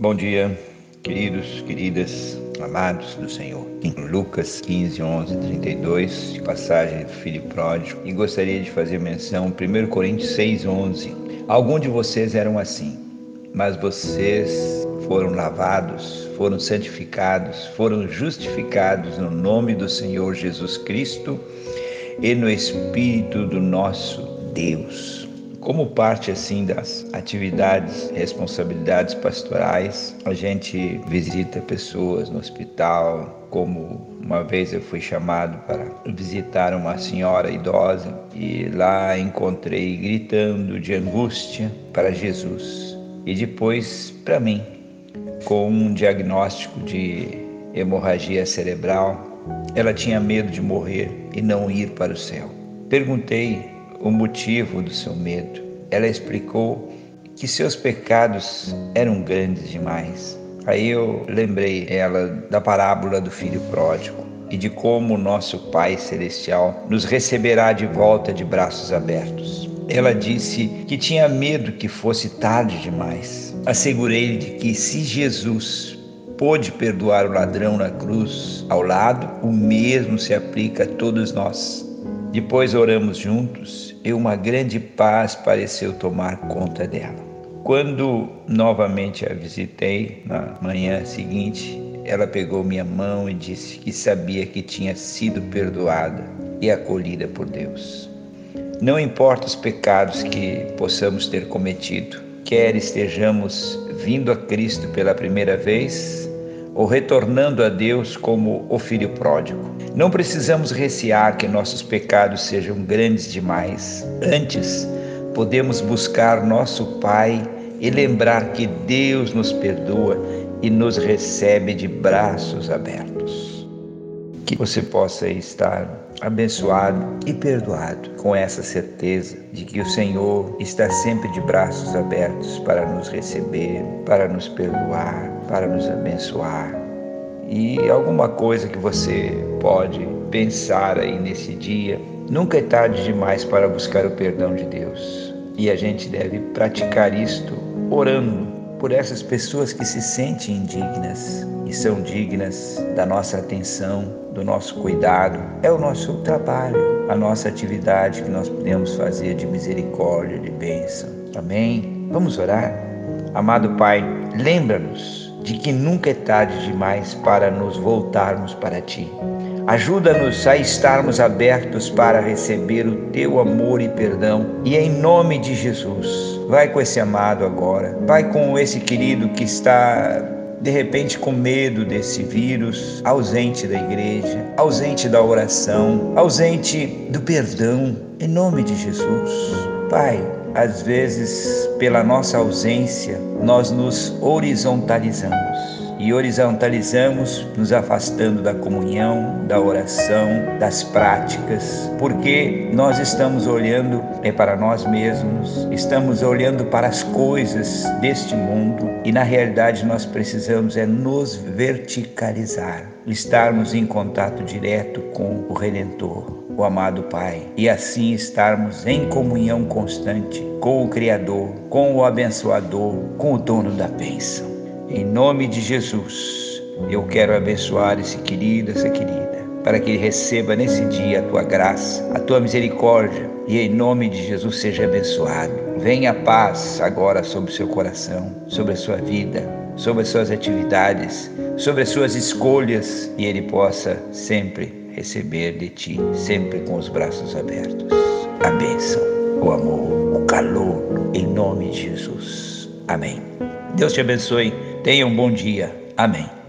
Bom dia, queridos, queridas, amados do Senhor. Em Lucas 15, 11, 32, passagem do filho pródigo, e gostaria de fazer menção 1 Coríntios 6, 11. Alguns de vocês eram assim, mas vocês foram lavados, foram santificados, foram justificados no nome do Senhor Jesus Cristo e no Espírito do nosso Deus. Como parte assim das atividades, responsabilidades pastorais, a gente visita pessoas no hospital, como uma vez eu fui chamado para visitar uma senhora idosa e lá encontrei gritando de angústia para Jesus e depois para mim, com um diagnóstico de hemorragia cerebral. Ela tinha medo de morrer e não ir para o céu. Perguntei o motivo do seu medo. Ela explicou que seus pecados eram grandes demais. Aí eu lembrei ela da parábola do filho pródigo e de como nosso Pai Celestial nos receberá de volta de braços abertos. Ela disse que tinha medo que fosse tarde demais. Assegurei-lhe de que se Jesus pôde perdoar o ladrão na cruz ao lado, o mesmo se aplica a todos nós. Depois oramos juntos e uma grande paz pareceu tomar conta dela. Quando novamente a visitei na manhã seguinte, ela pegou minha mão e disse que sabia que tinha sido perdoada e acolhida por Deus. Não importa os pecados que possamos ter cometido, quer estejamos vindo a Cristo pela primeira vez ou retornando a Deus como o filho pródigo. Não precisamos recear que nossos pecados sejam grandes demais. Antes, podemos buscar nosso Pai e lembrar que Deus nos perdoa e nos recebe de braços abertos. Que você possa estar abençoado e perdoado com essa certeza de que o Senhor está sempre de braços abertos para nos receber, para nos perdoar, para nos abençoar e alguma coisa que você pode pensar aí nesse dia. Nunca é tarde demais para buscar o perdão de Deus. E a gente deve praticar isto orando por essas pessoas que se sentem indignas e são dignas da nossa atenção, do nosso cuidado. É o nosso trabalho, a nossa atividade que nós podemos fazer de misericórdia, de bênção. Amém? Vamos orar? Amado Pai, lembra-nos de que nunca é tarde demais para nos voltarmos para Ti. Ajuda-nos a estarmos abertos para receber o Teu amor e perdão. E em nome de Jesus, vai com esse amado agora, vai com esse querido que está de repente com medo desse vírus, ausente da igreja, ausente da oração, ausente do perdão, em nome de Jesus. Pai, às vezes, pela nossa ausência, nós nos horizontalizamos. E horizontalizamos nos afastando da comunhão, da oração, das práticas, porque nós estamos olhando é para nós mesmos, estamos olhando para as coisas deste mundo. E na realidade nós precisamos é nos verticalizar, estarmos em contato direto com o Redentor o amado Pai, e assim estarmos em comunhão constante com o Criador, com o Abençoador, com o dono da bênção. Em nome de Jesus, eu quero abençoar esse querido, essa querida, para que ele receba nesse dia a tua graça, a tua misericórdia, e em nome de Jesus seja abençoado. Venha a paz agora sobre o seu coração, sobre a sua vida, sobre as suas atividades, sobre as suas escolhas, e ele possa sempre receber de ti, sempre com os braços abertos. A bênção, o amor, o calor, em nome de Jesus. Amém. Deus te abençoe. Tenha um bom dia. Amém.